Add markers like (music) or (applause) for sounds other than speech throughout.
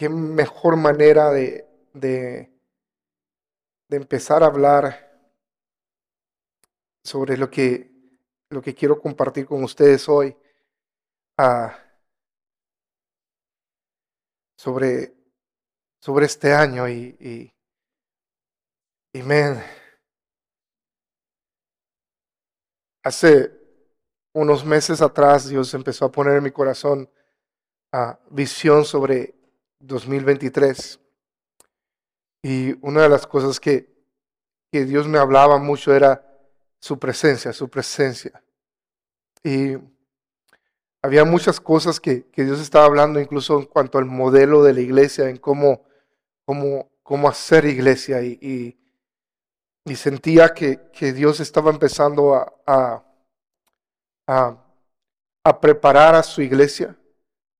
qué mejor manera de, de, empezar a hablar sobre lo que, lo que quiero compartir con ustedes hoy. Ah, sobre, sobre este año y, y, y hace unos meses atrás Dios empezó a poner en mi corazón visión sobre 2023. Y una de las cosas que, que Dios me hablaba mucho era su presencia, su presencia. Y había muchas cosas que, que, Dios estaba hablando, incluso en cuanto al modelo de la iglesia, en cómo, cómo, cómo hacer iglesia. Y, y, sentía que, que, Dios estaba empezando a, a, a, a preparar a su iglesia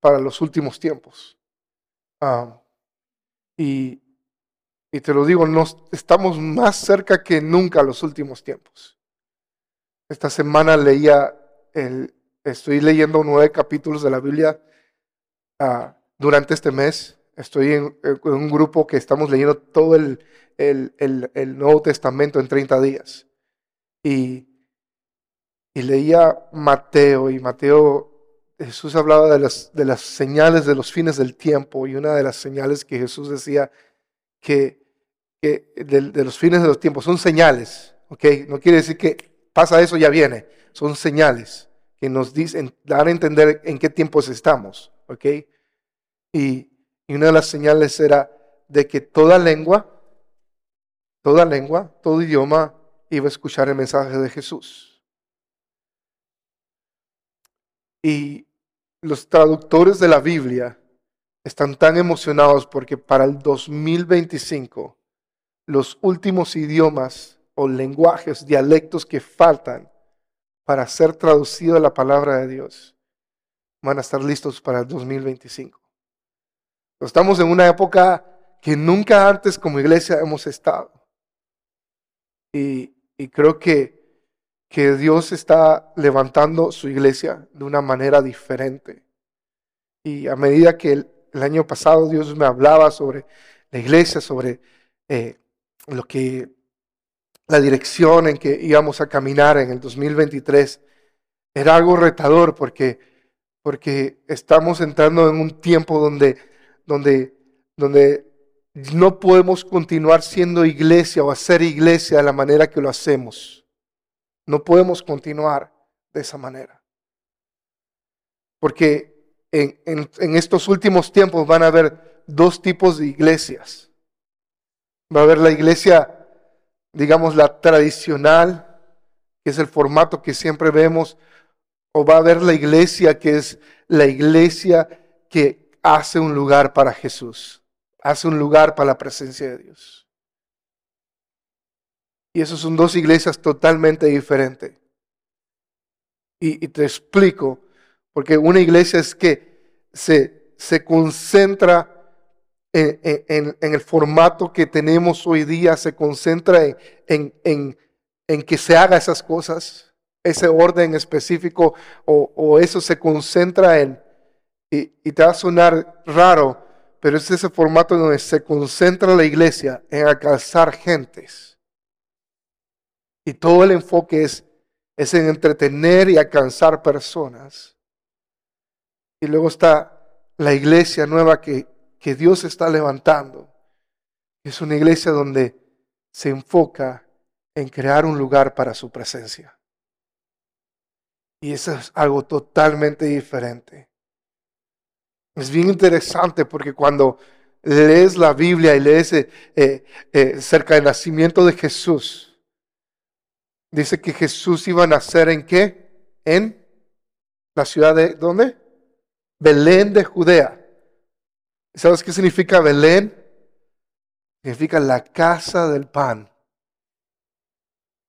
para los últimos tiempos. Ah, y, y, te lo digo, nos, estamos más cerca que nunca los últimos tiempos. Esta semana leía, el, estoy leyendo nueve capítulos de la Biblia uh, durante este mes. Estoy en, en, un grupo que estamos leyendo todo el, el, el, el Nuevo Testamento en 30 días. Y, y leía Mateo y Mateo Jesús hablaba de las, de las señales de los fines del tiempo y una de las señales que Jesús decía que, que de, los fines de los tiempos son señales, ¿ok? No quiere decir que pasa eso, ya viene, son señales que nos dicen, dar a entender en qué tiempos estamos, ¿ok? Y, y una de las señales era de que toda lengua, toda lengua, todo idioma iba a escuchar el mensaje de Jesús. Y los traductores de la Biblia están tan emocionados porque para el 2025 los últimos idiomas o lenguajes, dialectos que faltan para ser traducido la palabra de Dios van a estar listos para el 2025. Estamos en una época que nunca antes como iglesia hemos estado. Y creo que que Dios está levantando su iglesia de una manera diferente. Y a medida que el, año pasado Dios me hablaba sobre la iglesia, sobre eh, lo que la dirección en que íbamos a caminar en el 2023, era algo retador porque, porque estamos entrando en un tiempo donde, donde, donde no podemos continuar siendo iglesia o hacer iglesia de la manera que lo hacemos. No podemos continuar de esa manera. Porque en, estos últimos tiempos van a haber dos tipos de iglesias. Va a haber la iglesia, digamos, la tradicional, que es el formato que siempre vemos, o va a haber la iglesia que es la iglesia que hace un lugar para Jesús, hace un lugar para la presencia de Dios. Y esas son dos iglesias totalmente diferentes. Y, te explico, porque una iglesia es que se, se concentra en, el formato que tenemos hoy día, se concentra en, en, que se haga esas cosas, ese orden específico, o, eso se concentra en, y, y te va a sonar raro, pero es ese formato donde se concentra la iglesia en alcanzar gentes y todo el enfoque es, es en entretener y alcanzar personas. Y luego está la iglesia nueva que, que Dios está levantando. Es una iglesia donde se enfoca en crear un lugar para su presencia. Y eso es algo totalmente diferente. Es bien interesante porque cuando lees la Biblia y lees eh, eh, cerca del nacimiento de Jesús, Dice que Jesús iba a nacer en qué? En la ciudad de, ¿dónde? Belén de Judea. ¿Sabes qué significa Belén? Significa la casa del pan.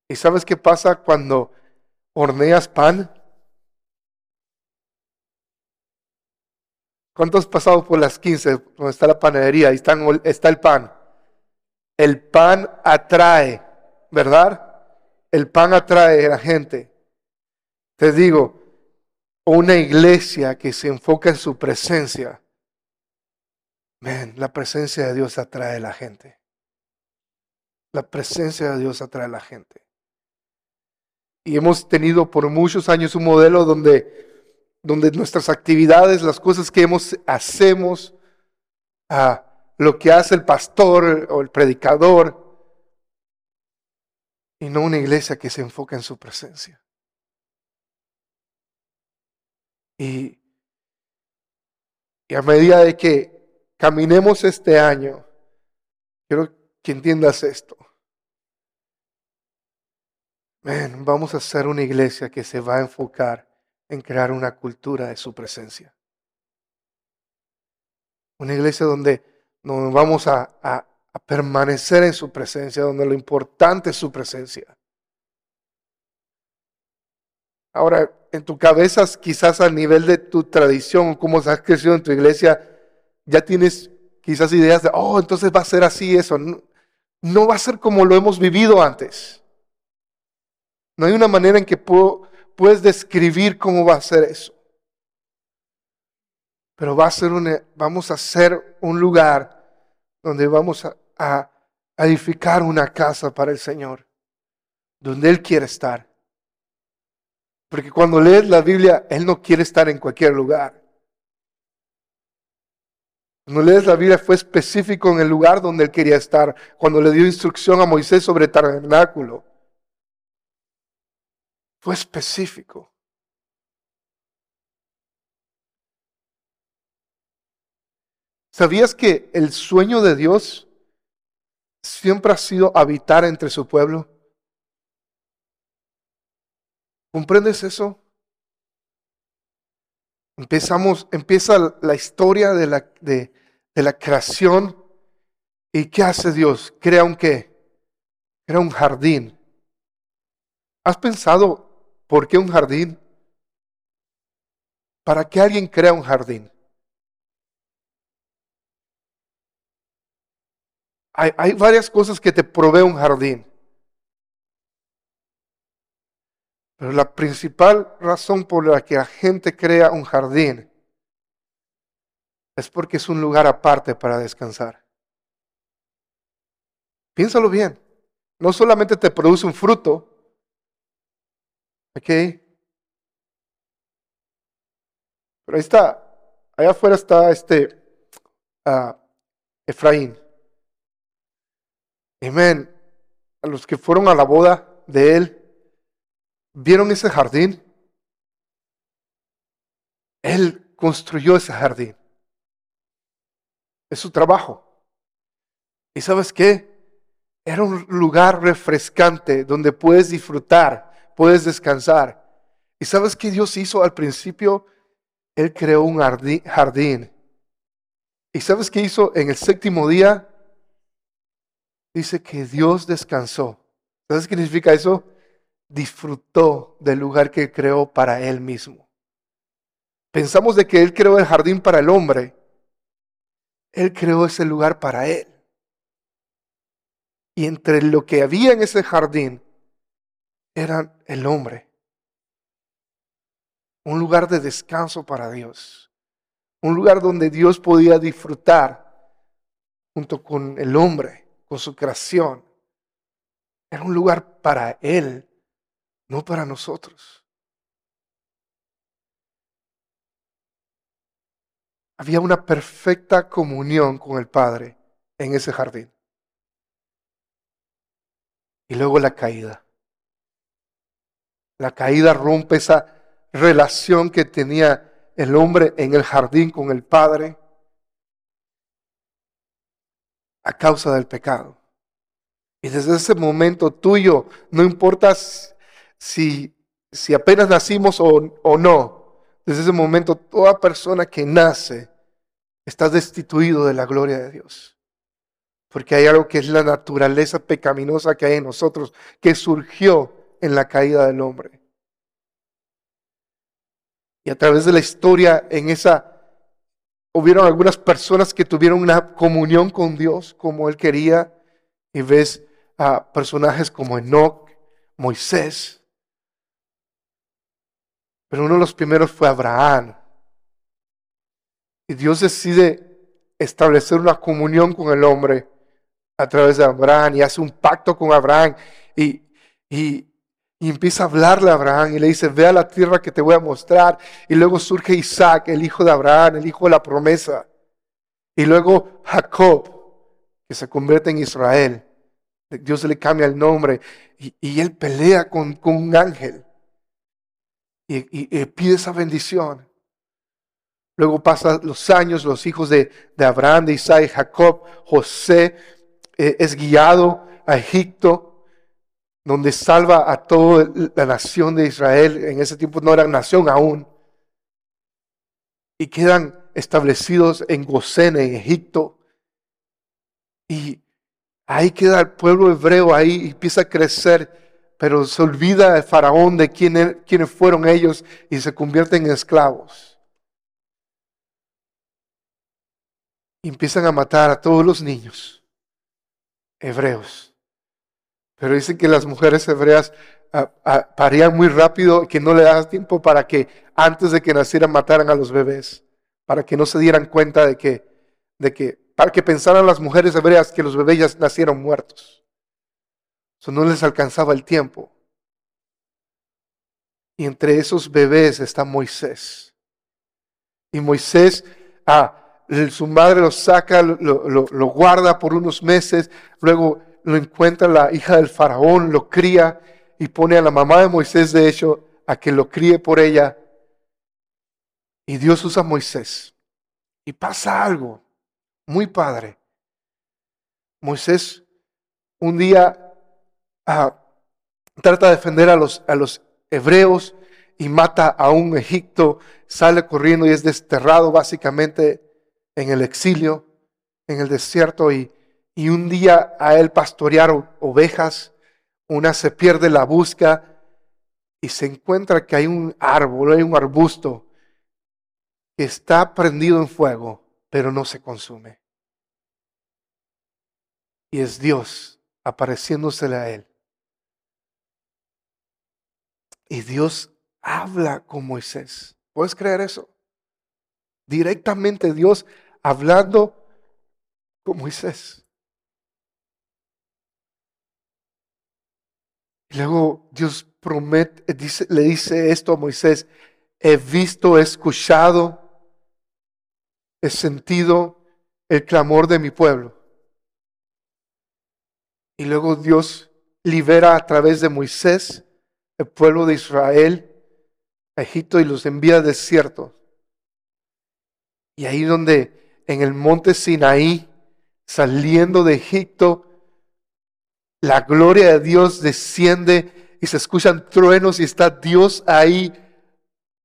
¿Y sabes qué pasa cuando horneas pan? ¿Cuántos has pasado por las 15 donde está la panadería? Ahí está el pan. El pan atrae, ¿verdad? El pan atrae a la gente. Te digo, una iglesia que se enfoca en su presencia Man, la presencia de Dios atrae a la gente. La presencia de Dios atrae a la gente. Y hemos tenido por muchos años un modelo donde, donde nuestras actividades, las cosas que hemos, hacemos, a lo que hace el pastor o el predicador, y no una iglesia que se enfoca en su presencia. Y, y a medida de que caminemos este año, quiero que entiendas esto. vamos a ser una iglesia que se va a enfocar en crear una cultura de su presencia. Una iglesia donde, donde vamos a, a permanecer en su presencia, donde lo importante es su presencia. Ahora, en tu cabeza, quizás a nivel de tu tradición, cómo has crecido en tu iglesia, ya tienes quizás ideas de, oh, entonces va a ser así eso. No, va a ser como lo hemos vivido antes. No hay una manera en que puedes describir cómo va a ser eso. Pero va a ser vamos a ser un lugar donde vamos a, a, edificar una casa para el Señor, donde Él quiere estar. Porque cuando lees la Biblia, Él no quiere estar en cualquier lugar. Cuando lees la Biblia fue específico en el lugar donde Él quería estar. Cuando le dio instrucción a Moisés sobre el tabernáculo. Fue específico. ¿Sabías que el sueño de Dios siempre ha sido habitar entre su pueblo. ¿Comprendes eso? Empezamos, empieza la historia de la, de, la creación. ¿Y qué hace Dios? Crea un qué? Crea un jardín. ¿Has pensado por qué un jardín? ¿Para qué alguien crea un jardín? Hay, varias cosas que te provee un jardín. Pero la principal razón por la que la gente crea un jardín es porque es un lugar aparte para descansar. Piénsalo bien. No solamente te produce un fruto, ¿ok? Pero ahí está, allá afuera está este uh, Efraín. Amén. A los que fueron a la boda de él, ¿vieron ese jardín? Él construyó ese jardín. Es su trabajo. ¿Y sabes qué? Era un lugar refrescante donde puedes disfrutar, puedes descansar. ¿Y sabes qué Dios hizo al principio? Él creó un jardín. ¿Y sabes qué hizo en el séptimo día? Dice que Dios descansó. ¿Sabes qué significa eso? Disfrutó del lugar que creó para Él mismo. Pensamos de que Él creó el jardín para el hombre. Él creó ese lugar para Él. Y entre lo que había en ese jardín era el hombre. Un lugar de descanso para Dios. Un lugar donde Dios podía disfrutar junto con el hombre con su creación. Era un lugar para Él, no para nosotros. Había una perfecta comunión con el Padre en ese jardín. Y luego la caída. La caída rompe esa relación que tenía el hombre en el jardín con el Padre a causa del pecado. Y desde ese momento tuyo, no importa si, si apenas nacimos o, o no, desde ese momento toda persona que nace está destituido de la gloria de Dios. Porque hay algo que es la naturaleza pecaminosa que hay en nosotros, que surgió en la caída del hombre. Y a través de la historia, en esa hubieron algunas personas que tuvieron una comunión con Dios como Él quería, y ves a personajes como Enoch, Moisés. Pero uno de los primeros fue Abraham. Y Dios decide establecer una comunión con el hombre a través de Abraham y hace un pacto con Abraham y, y, empieza a hablarle a Abraham y le dice, ve a la tierra que te voy a mostrar. Y luego surge Isaac, el hijo de Abraham, el hijo de la promesa. Y luego Jacob, que se convierte en Israel. Dios le cambia el nombre y, él pelea con, con, un ángel y, pide esa bendición. Luego pasan los años, los hijos de, de Abraham, de Isaac, Jacob, José eh, es guiado a Egipto, donde salva a toda la nación de Israel. En ese tiempo no era nación aún. Y quedan establecidos en Gosén, en Egipto. Y ahí queda el pueblo hebreo, ahí empieza a crecer, pero se olvida el faraón de quién, quiénes fueron ellos y se convierten en esclavos. Y empiezan a matar a todos los niños hebreos. Pero dicen que las mujeres hebreas ah, ah, parían muy rápido, que no le daban tiempo para que antes de que nacieran mataran a los bebés, para que no se dieran cuenta de que, de que para que pensaran las mujeres hebreas que los bebés ya nacieron muertos. Eso no les alcanzaba el tiempo. Y entre esos bebés está Moisés. Y Moisés, ah, su madre lo saca, lo, guarda por unos meses, luego lo encuentra la hija del faraón, lo cría y pone a la mamá de Moisés, de hecho, a que lo críe por ella. Y Dios usa a Moisés. Y pasa algo muy padre. Moisés un día ah, trata de defender a los, a los hebreos y mata a un Egipto, sale corriendo y es desterrado básicamente en el exilio, en el desierto, y, y un día a él pastorear ovejas, una se pierde la busca y se encuentra que hay un árbol, hay un arbusto que está prendido en fuego, pero no se consume. Y es Dios apareciéndosele a él. Y Dios habla con Moisés. ¿Puedes creer eso? Directamente Dios hablando con Moisés. Y luego Dios promete, dice, le dice esto a Moisés, he visto, he escuchado, he sentido el clamor de mi pueblo. Y luego Dios libera a través de Moisés el pueblo de Israel a Egipto y los envía al desierto. Y ahí donde en el monte Sinaí, saliendo de Egipto, la gloria de Dios desciende y se escuchan truenos y está Dios ahí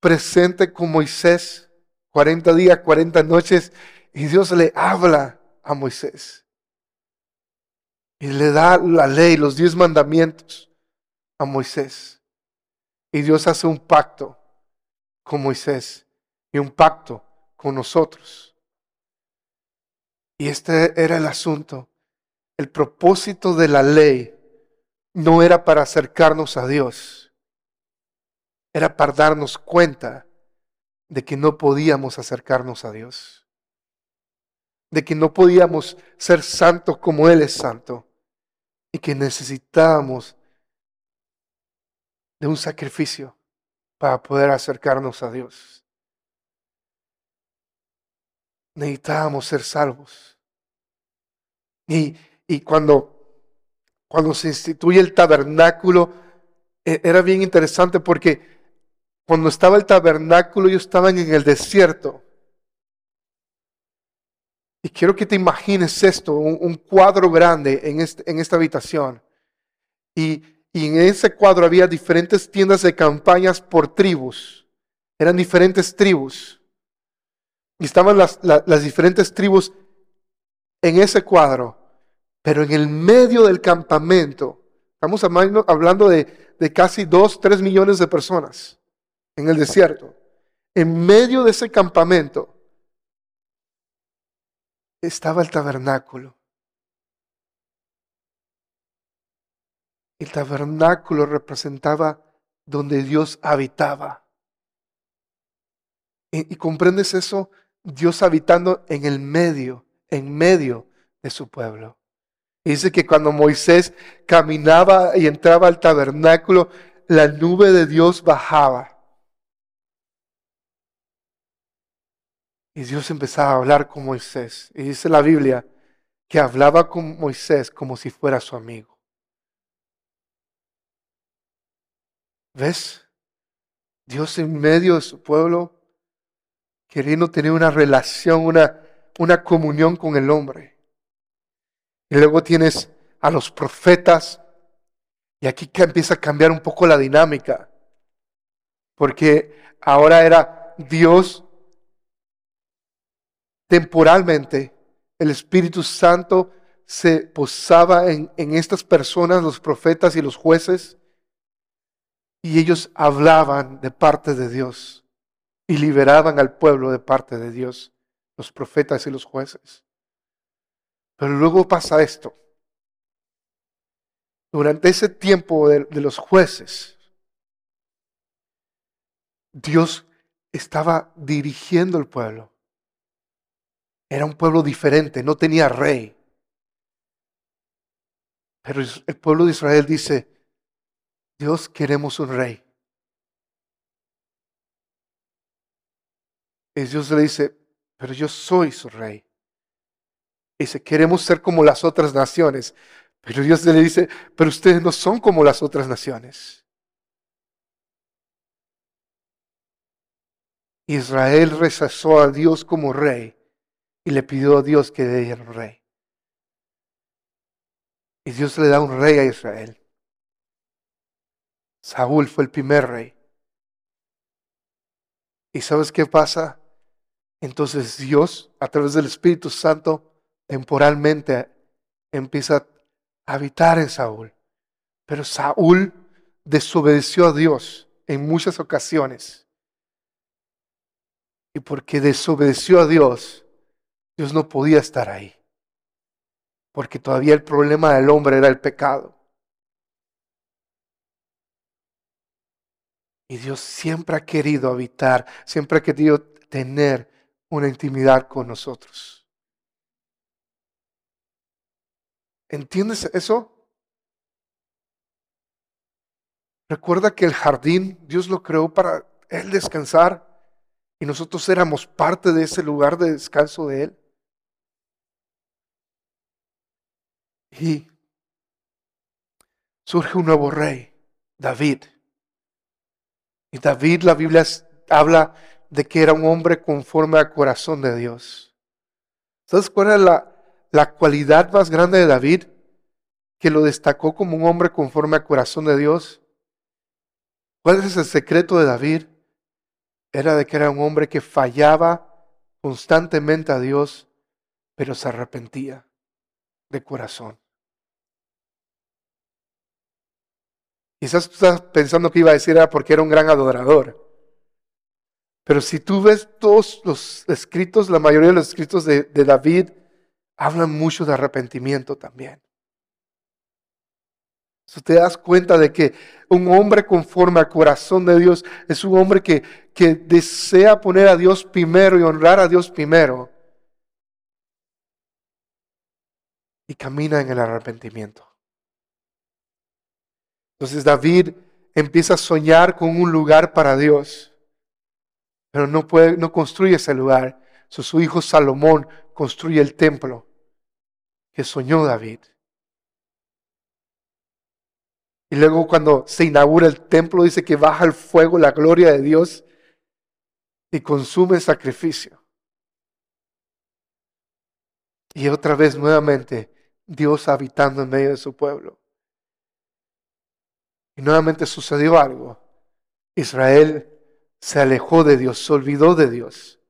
presente con Moisés, 40 días, 40 noches, y Dios le habla a Moisés. Y le da la ley, los diez mandamientos a Moisés. Y Dios hace un pacto con Moisés y un pacto con nosotros. Y este era el asunto. El propósito de la ley no era para acercarnos a Dios, era para darnos cuenta de que no podíamos acercarnos a Dios, de que no podíamos ser santos como Él es santo. Y que necesitábamos de un sacrificio para poder acercarnos a Dios. Necesitábamos ser salvos. Y, y cuando, cuando se instituye el tabernáculo, e, era bien interesante porque cuando estaba el tabernáculo ellos estaban en el desierto. Y quiero que te imagines esto, un, cuadro grande en, este, en esta habitación. Y, en ese cuadro había diferentes tiendas de campañas por tribus. Eran diferentes tribus. Y estaban las, diferentes tribus en ese cuadro. Pero en el medio del campamento, estamos hablando de, casi dos, tres millones de personas en el desierto. En medio de ese campamento estaba el tabernáculo. El tabernáculo representaba donde Dios habitaba. ¿Y, comprendes eso? Dios habitando en el medio en medio de su pueblo. Dice que cuando Moisés caminaba y entraba al tabernáculo, la nube de Dios bajaba. Y Dios empezaba a hablar con Moisés. Y dice la Biblia que hablaba con Moisés como si fuera su amigo. ¿Ves? Dios en medio de su pueblo, queriendo tener una relación, una, una comunión con el hombre. Y luego tienes a los profetas. Y aquí empieza a cambiar un poco la dinámica. Porque ahora era Dios temporalmente, el Espíritu Santo se posaba en, en, estas personas, los profetas y los jueces, y ellos hablaban de parte de Dios y liberaban al pueblo de parte de Dios, los profetas y los jueces. Pero luego pasa esto. Durante ese tiempo de, los jueces, Dios estaba dirigiendo el pueblo. Era un pueblo diferente, no tenía rey. Pero el pueblo de Israel dice, Dios queremos un rey. Y Dios le dice, pero yo soy su rey. Dice, queremos ser como las otras naciones. Pero Dios le dice, pero ustedes no son como las otras naciones. Israel rechazó a Dios como rey y le pidió a Dios que le diera un rey. Y Dios le da un rey a Israel. Saúl fue el primer rey. ¿Y sabes qué pasa? Entonces Dios, a través del Espíritu Santo, temporalmente empieza a habitar en Saúl. Pero Saúl desobedeció a Dios en muchas ocasiones. Y porque desobedeció a Dios, Dios no podía estar ahí. Porque todavía el problema del hombre era el pecado. Y Dios siempre ha querido habitar, siempre ha querido tener una intimidad con nosotros. ¿Entiendes eso? Recuerda que el jardín Dios lo creó para Él descansar y nosotros éramos parte de ese lugar de descanso de Él. Y surge un nuevo rey, David. Y David, la Biblia habla de que era un hombre conforme al corazón de Dios. ¿Sabes cuál es la, la cualidad más grande de David, que lo destacó como un hombre conforme al corazón de Dios, ¿cuál es el secreto de David? Era de que era un hombre que fallaba constantemente a Dios, pero se arrepentía de corazón. Quizás tú estás pensando que iba a decir era porque era un gran adorador. Pero si tú ves todos los escritos, la mayoría de los escritos de, de David, hablan mucho de arrepentimiento también. Si te das cuenta de que un hombre conforme al corazón de Dios es un hombre que, que desea poner a Dios primero y honrar a Dios primero. Y camina en el arrepentimiento. Entonces David empieza a soñar con un lugar para Dios, pero no, puede, no construye ese lugar. su hijo Salomón construye el templo que soñó David. Y luego cuando se inaugura el templo dice que baja el fuego, la gloria de Dios y consume el sacrificio. Y otra vez nuevamente Dios habitando en medio de su pueblo. Y nuevamente sucedió algo. Israel se alejó de Dios, se olvidó de Dios.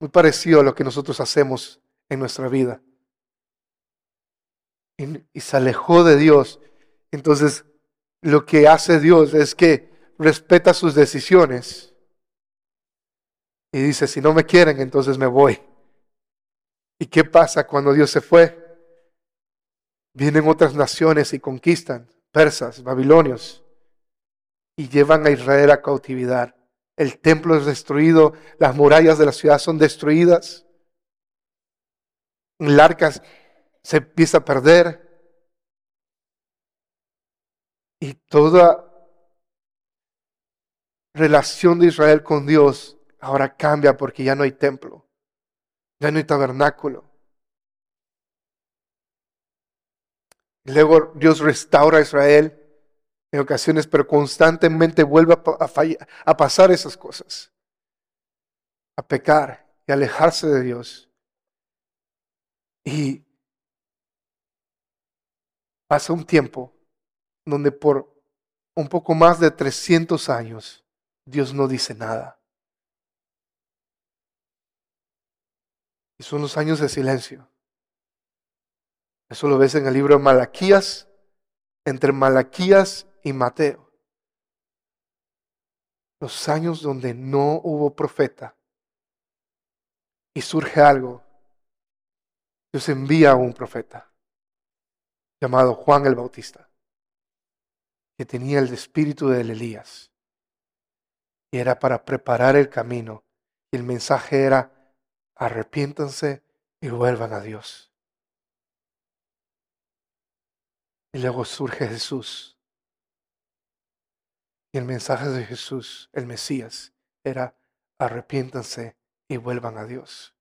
Muy parecido a lo que nosotros hacemos en nuestra vida y, se alejó de Dios. Entonces, lo que hace Dios es que respeta sus decisiones. Y dice, si no me quieren, entonces me voy. ¿Y qué pasa cuando Dios se fue? Vienen otras naciones y conquistan, persas, babilonios, y llevan a Israel a cautividad. El templo es destruido, las murallas de la ciudad son destruidas. el arca se empieza a perder. Y toda relación de Israel con Dios ahora cambia porque ya no hay templo, ya no hay tabernáculo. Luego Dios restaura a Israel en ocasiones, pero constantemente vuelve a, a pasar esas cosas, a pecar y alejarse de Dios. Y pasa un tiempo donde por un poco más de 300 años Dios no dice nada. Y son los años de silencio. Eso lo ves en el libro de Malaquías, entre Malaquías y Mateo. Los años donde no hubo profeta y surge algo. Dios envía a un profeta llamado Juan el Bautista, que tenía el espíritu de Elías. Y era para preparar el camino. Y el mensaje era, arrepiéntanse y vuelvan a Dios. Y luego surge Jesús. Y el mensaje de Jesús, el Mesías, era, arrepiéntanse y vuelvan a Dios.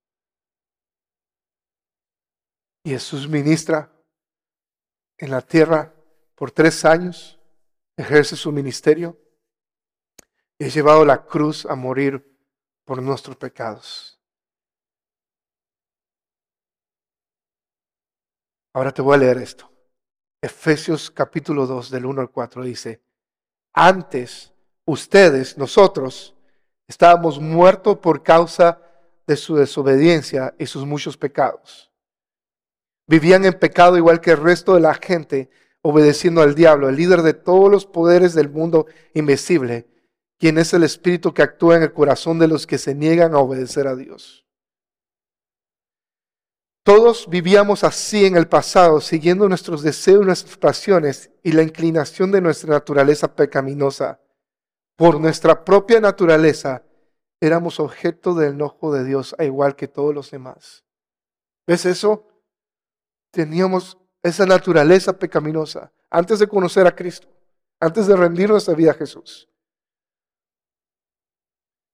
Y Jesús ministra en la tierra por tres años, ejerce su ministerio y ha llevado la cruz a morir por nuestros pecados. Ahora te voy a leer esto. Efesios capítulo 2 del 1 al 4 dice, antes ustedes, nosotros, estábamos muertos por causa de su desobediencia y sus muchos pecados. Vivían en pecado igual que el resto de la gente, obedeciendo al diablo, el líder de todos los poderes del mundo invisible, quien es el espíritu que actúa en el corazón de los que se niegan a obedecer a Dios. Todos vivíamos así en el pasado, siguiendo nuestros deseos nuestras pasiones y la inclinación de nuestra naturaleza pecaminosa. Por nuestra propia naturaleza éramos objeto del enojo de Dios, a igual que todos los demás. ¿Ves eso? Teníamos esa naturaleza pecaminosa antes de conocer a Cristo, antes de rendir nuestra vida a Jesús.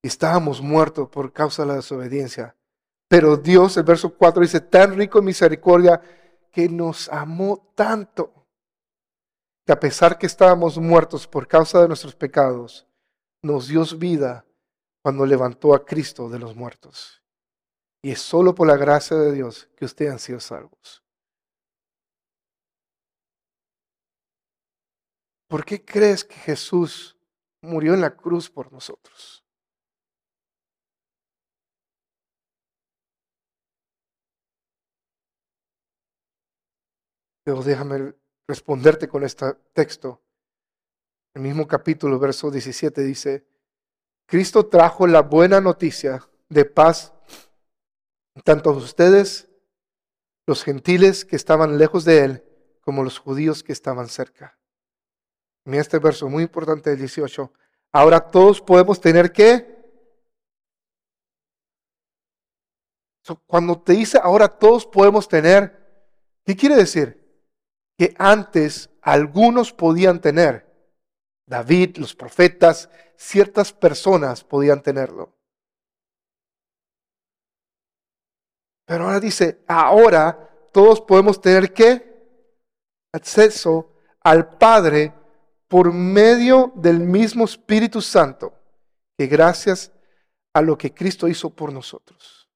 Estábamos muertos por causa de la desobediencia. Pero Dios, el verso 4 dice, tan rico en misericordia que nos amó tanto, que a pesar que estábamos muertos por causa de nuestros pecados, nos dio vida cuando levantó a Cristo de los muertos. Y es solo por la gracia de Dios que ustedes han sido salvos. ¿Por qué crees que Jesús murió en la cruz por nosotros? Pero déjame responderte con este texto. El mismo capítulo, verso 17 dice, Cristo trajo la buena noticia de paz tanto a ustedes, los gentiles que estaban lejos de Él, como los judíos que estaban cerca. Mira este verso muy importante del 18. Ahora todos podemos tener qué? Cuando te dice ahora todos podemos tener, ¿qué quiere decir? Que antes algunos podían tener. David, los profetas, ciertas personas podían tenerlo. Pero ahora dice, ahora todos podemos tener qué? Acceso al Padre por medio del mismo Espíritu Santo, que gracias a lo que Cristo hizo por nosotros.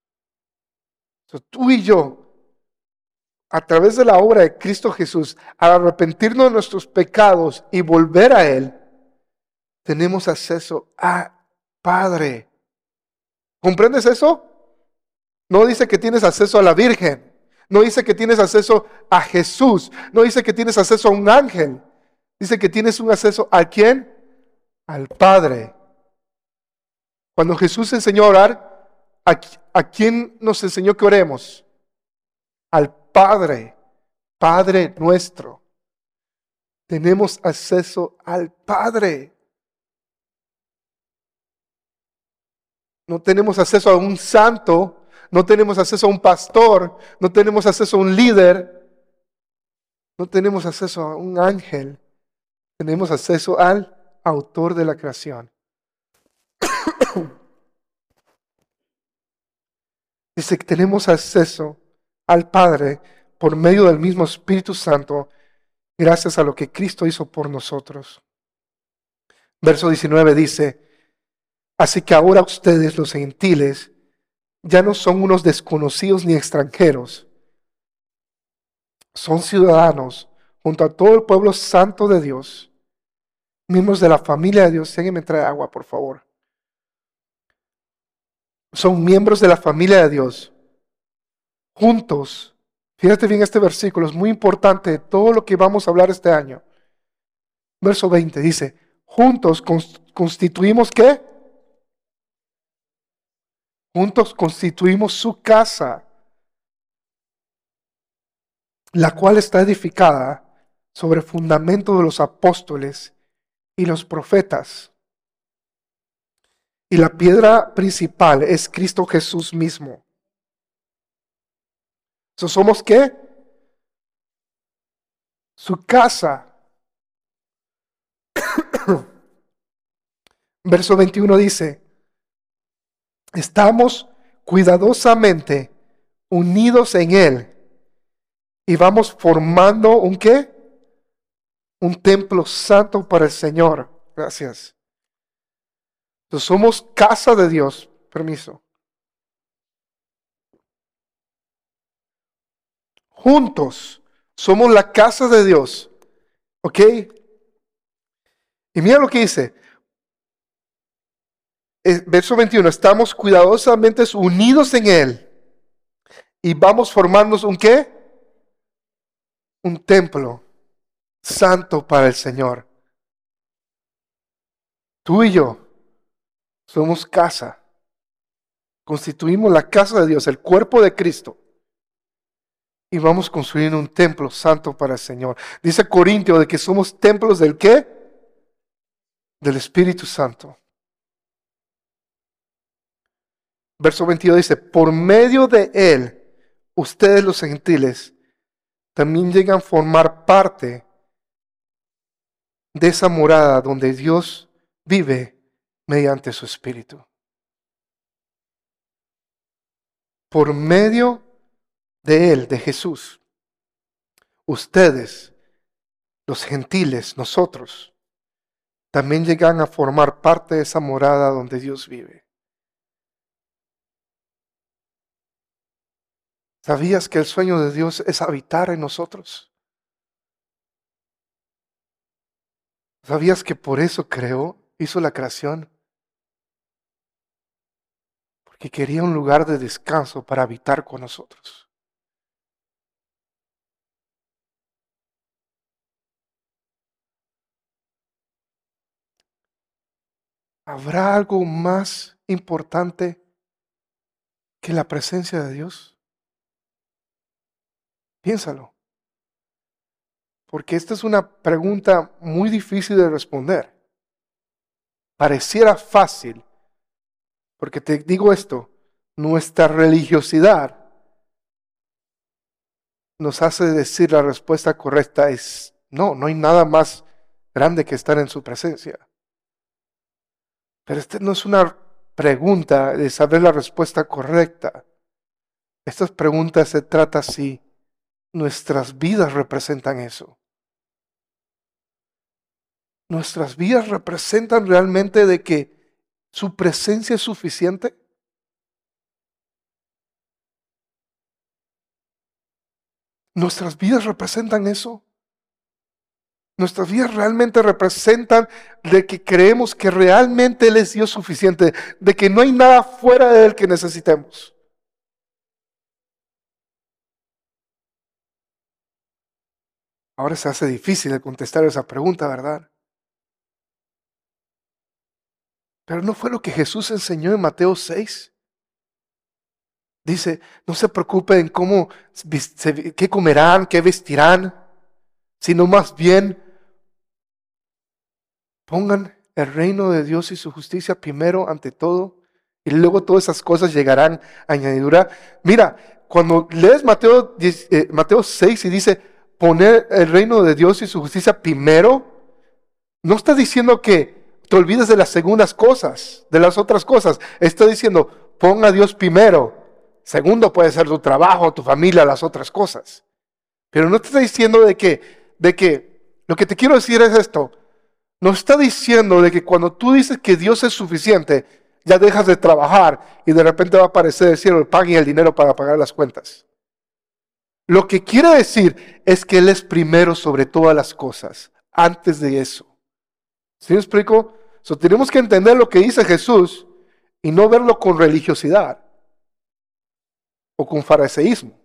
tú y yo, a través de la obra de Cristo Jesús, al arrepentirnos de nuestros pecados y volver a Él, tenemos acceso a Padre. ¿Comprendes eso? No dice que tienes acceso a la Virgen. No dice que tienes acceso a Jesús. No dice que tienes acceso a un ángel. Dice que tienes un acceso a quién? Al Padre. Cuando Jesús enseñó a orar, ¿a, quién nos enseñó que oremos? Al Padre, Padre nuestro. Tenemos acceso al Padre. No tenemos acceso a un santo, no tenemos acceso a un pastor, no tenemos acceso a un líder, no tenemos acceso a un ángel, tenemos acceso al autor de la creación. (coughs) Dice que tenemos acceso al Padre por medio del mismo Espíritu Santo, gracias a lo que Cristo hizo por nosotros. Verso 19 dice, así que ahora ustedes los gentiles ya no son unos desconocidos ni extranjeros, son ciudadanos junto a todo el pueblo santo de Dios, miembros de la familia de Dios. Si me trae agua, por favor. Son miembros de la familia de Dios, juntos Fíjate bien este versículo, es muy importante de todo lo que vamos a hablar este año. Verso 20 dice, juntos constituimos qué? Juntos constituimos su casa, la cual está edificada sobre fundamento de los apóstoles y los profetas. Y la piedra principal es Cristo Jesús mismo ¿Somos qué? Su casa. (coughs) Verso 21 dice, estamos cuidadosamente unidos en Él y vamos formando un qué? Un templo santo para el Señor. Gracias. Entonces somos casa de Dios. Permiso. juntos. Somos la casa de Dios. ¿Ok? Y mira lo que dice. Verso 21. Estamos cuidadosamente unidos en Él. Y vamos formarnos un qué? Un templo santo para el Señor. Tú y yo somos casa. Constituimos la casa de Dios, el cuerpo de Cristo y vamos construyendo un templo santo para el Señor. Dice Corintio de que somos templos del qué? Del Espíritu Santo. Verso 22 dice, por medio de Él, ustedes los gentiles también llegan a formar parte de esa morada donde Dios vive mediante su Espíritu. Por medio de Él, de Jesús, ustedes, los gentiles, nosotros, también llegan a formar parte de esa morada donde Dios vive. ¿Sabías que el sueño de Dios es habitar en nosotros? ¿Sabías que por eso creó, hizo la creación? Porque quería un lugar de descanso para habitar con nosotros. ¿Habrá algo más importante que la presencia de Dios? Piénsalo. Porque esta es una pregunta muy difícil de responder. Pareciera fácil, porque te digo esto, nuestra religiosidad nos hace decir la respuesta correcta es no, no hay nada más grande que estar en su presencia. Pero esta no es una pregunta de saber la respuesta correcta. Estas preguntas se trata si nuestras vidas representan eso. Nuestras vidas representan realmente de que su presencia es suficiente. Nuestras vidas representan eso. Nuestras vidas realmente representan de que creemos que realmente Él es Dios suficiente, de que no hay nada fuera de Él que necesitemos. Ahora se hace difícil contestar esa pregunta, ¿verdad? Pero no fue lo que Jesús enseñó en Mateo 6. Dice, no se preocupen cómo, qué comerán, qué vestirán, sino más bien Pongan el reino de Dios y su justicia primero ante todo Y luego todas esas cosas llegarán a añadidura. Mira, cuando lees Mateo, eh, Mateo 6 y dice, poner el reino de Dios y su justicia primero, no está diciendo que te olvides de las segundas cosas, de las otras cosas. Está diciendo, pon a Dios primero. Segundo puede ser tu trabajo, tu familia, las otras cosas. Pero no te está diciendo de que, de que, lo que te quiero decir es esto. No está diciendo de que cuando tú dices que Dios es suficiente, ya dejas de trabajar y de repente va a aparecer el cielo el y el dinero para pagar las cuentas. Lo que quiere decir es que Él es primero sobre todas las cosas, antes de eso. ¿Sí me explico? So, tenemos que entender lo que dice Jesús y no verlo con religiosidad o con fariseísmo.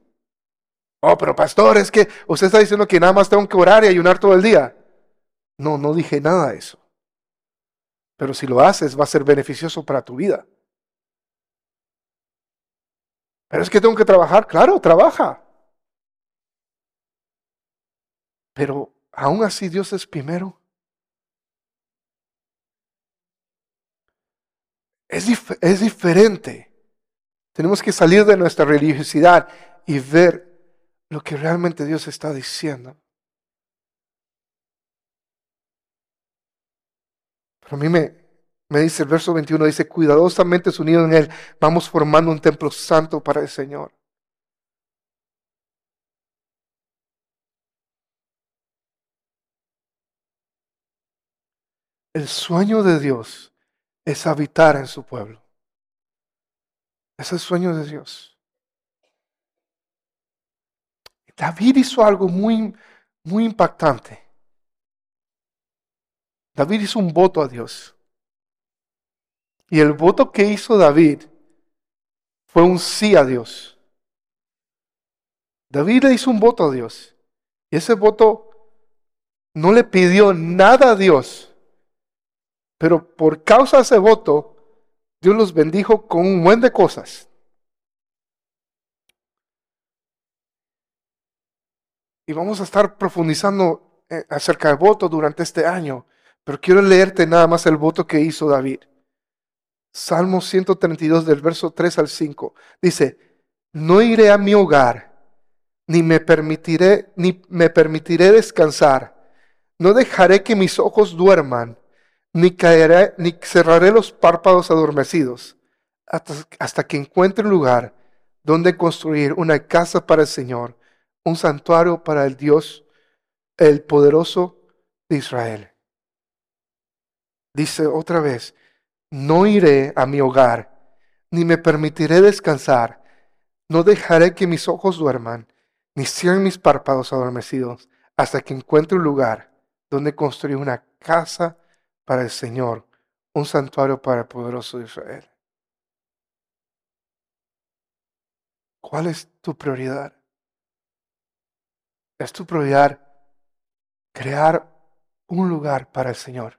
Oh, pero pastor, es que usted está diciendo que nada más tengo que orar y ayunar todo el día. No, no dije nada de eso. Pero si lo haces, va a ser beneficioso para tu vida. Pero es que tengo que trabajar. Claro, trabaja. Pero aún así Dios es primero. Es, es diferente. Tenemos que salir de nuestra religiosidad y ver lo que realmente Dios está diciendo. Pero a mí me, me dice el verso 21, dice, cuidadosamente unido en Él, vamos formando un templo santo para el Señor. El sueño de Dios es habitar en su pueblo. Es el sueño de Dios. David hizo algo muy, muy impactante. David hizo un voto a Dios. Y el voto que hizo David fue un sí a Dios. David le hizo un voto a Dios. Y ese voto no le pidió nada a Dios. Pero por causa de ese voto, Dios los bendijo con un buen de cosas. Y vamos a estar profundizando eh, acerca del voto durante este año. Pero quiero leerte nada más el voto que hizo David. Salmo 132 del verso 3 al 5. Dice, no iré a mi hogar, ni me permitiré, ni me permitiré descansar. No dejaré que mis ojos duerman, ni caeré, ni cerraré los párpados adormecidos, hasta, hasta que encuentre un lugar donde construir una casa para el Señor, un santuario para el Dios, el poderoso de Israel. Dice otra vez, no iré a mi hogar, ni me permitiré descansar, no dejaré que mis ojos duerman, ni cierren mis párpados adormecidos, hasta que encuentre un lugar donde construir una casa para el Señor, un santuario para el poderoso de Israel. ¿Cuál es tu prioridad? Es tu prioridad crear un lugar para el Señor.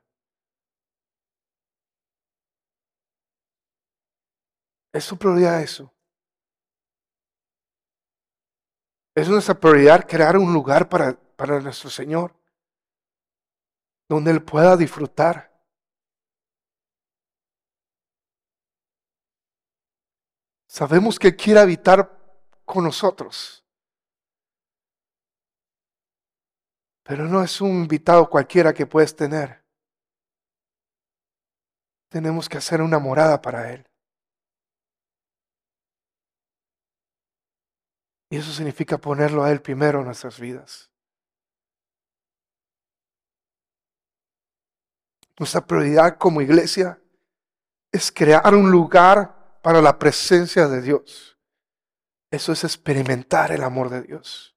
Es su prioridad eso. Es nuestra prioridad crear un lugar para, para nuestro Señor, donde Él pueda disfrutar. Sabemos que quiere habitar con nosotros. Pero no es un invitado cualquiera que puedes tener. Tenemos que hacer una morada para Él. Y eso significa ponerlo a Él primero en nuestras vidas. Nuestra prioridad como iglesia es crear un lugar para la presencia de Dios. Eso es experimentar el amor de Dios.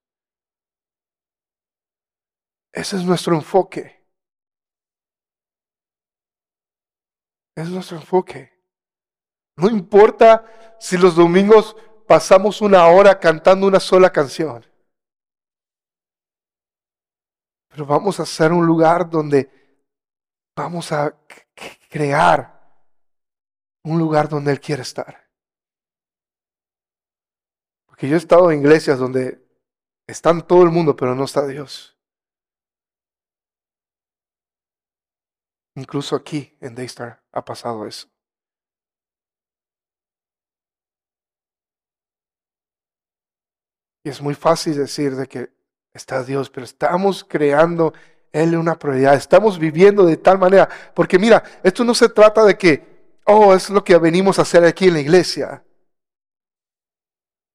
Ese es nuestro enfoque. Es nuestro enfoque. No importa si los domingos pasamos una hora cantando una sola canción. Pero vamos a hacer un lugar donde vamos a crear un lugar donde Él quiere estar. Porque yo he estado en iglesias donde están todo el mundo, pero no está Dios. Incluso aquí en Daystar ha pasado eso. Y es muy fácil decir de que está Dios, pero estamos creando él una prioridad, estamos viviendo de tal manera, porque mira, esto no se trata de que, oh, es lo que venimos a hacer aquí en la iglesia.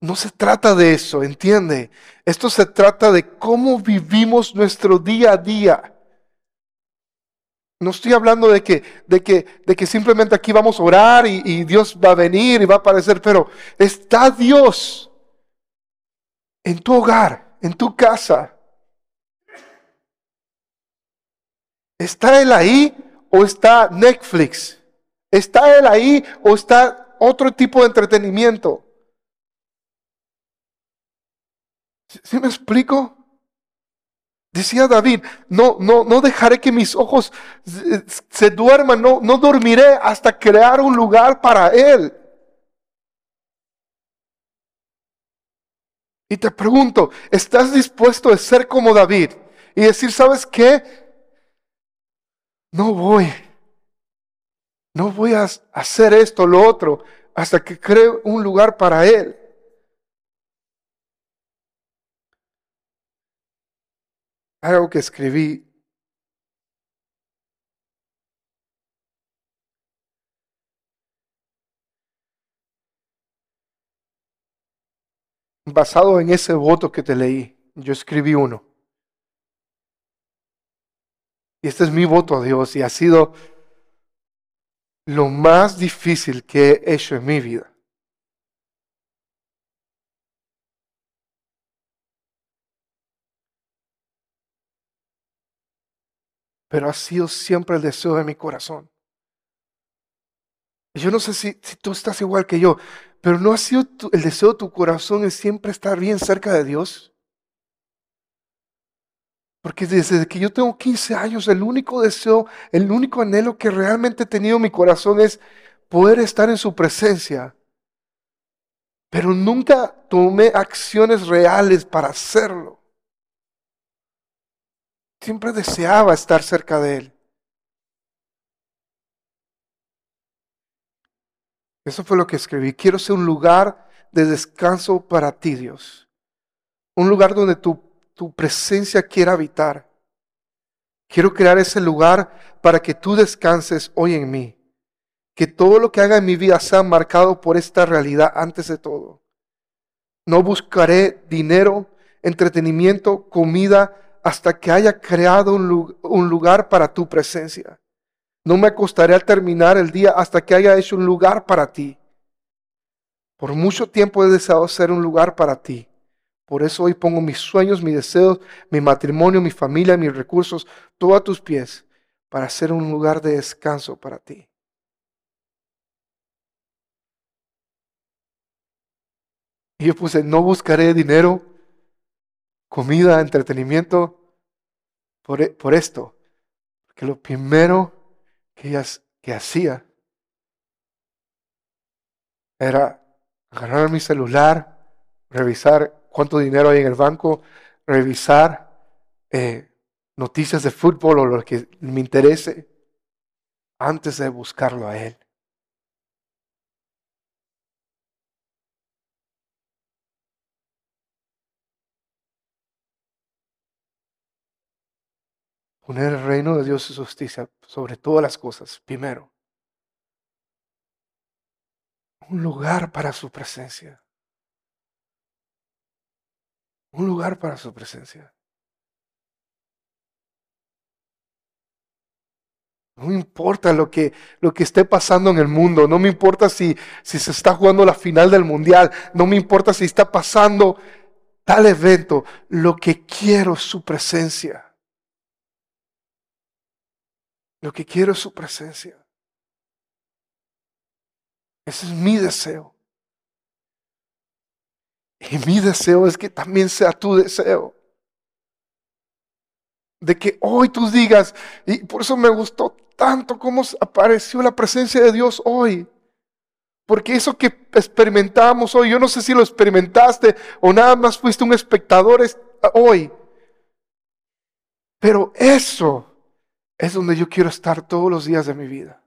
No se trata de eso, entiende. Esto se trata de cómo vivimos nuestro día a día. No estoy hablando de que, de que, de que simplemente aquí vamos a orar y, y Dios va a venir y va a aparecer, pero está Dios en tu hogar, en tu casa. ¿Está Él ahí o está Netflix? ¿Está Él ahí o está otro tipo de entretenimiento? ¿Sí me explico? Decía David, no, no, no dejaré que mis ojos se duerman, no, no dormiré hasta crear un lugar para Él. Y te pregunto, ¿estás dispuesto a ser como David y decir, ¿sabes qué? No voy, no voy a hacer esto, lo otro, hasta que cree un lugar para Él. algo que escribí. Basado en ese voto que te leí, yo escribí uno. Y este es mi voto a Dios y ha sido lo más difícil que he hecho en mi vida. pero ha sido siempre el deseo de mi corazón. Yo no sé si, tú estás igual que yo, pero no ha sido el deseo de tu corazón es siempre estar bien cerca de Dios. Porque desde que yo tengo 15 años, el único deseo, el único anhelo que realmente he tenido en mi corazón es poder estar en su presencia. Pero nunca tomé acciones reales para hacerlo. Siempre deseaba estar cerca de Él. Eso fue lo que escribí. Quiero ser un lugar de descanso para ti, Dios. Un lugar donde tu, tu presencia quiera habitar. Quiero crear ese lugar para que tú descanses hoy en mí. Que todo lo que haga en mi vida sea marcado por esta realidad antes de todo. No buscaré dinero, entretenimiento, comida, hasta que haya creado un lugar para tu presencia. No me acostaré terminar el día hasta que haya hecho un lugar para ti. Por mucho tiempo he deseado ser un lugar para ti. Por eso hoy pongo mis sueños, mis deseos, mi matrimonio, mi familia, mis recursos, todo a tus pies, para ser un lugar de descanso para ti. Y yo puse, no buscaré dinero, comida, entretenimiento, por, e, por esto. Porque lo primero que, que hacía era agarrar mi celular, revisar cuánto dinero hay en el banco, revisar eh, noticias de fútbol o lo que me interese antes de buscarlo a Él. Poner el reino de Dios y su justicia sobre todas las cosas, primero. Un lugar para su presencia. Un lugar para su presencia. No me importa lo que, lo que esté pasando en el mundo. No me importa si, si se está jugando la final del mundial. No me importa si está pasando tal evento. Lo que quiero es su presencia. Lo que quiero es su presencia. Ese es mi deseo. Y mi deseo es que también sea tu deseo. De que hoy tú digas, y por eso me gustó tanto cómo apareció la presencia de Dios hoy. Porque eso que experimentamos hoy, yo no sé si lo experimentaste o nada más fuiste un espectador hoy. Pero eso es donde yo quiero estar todos los días de mi vida.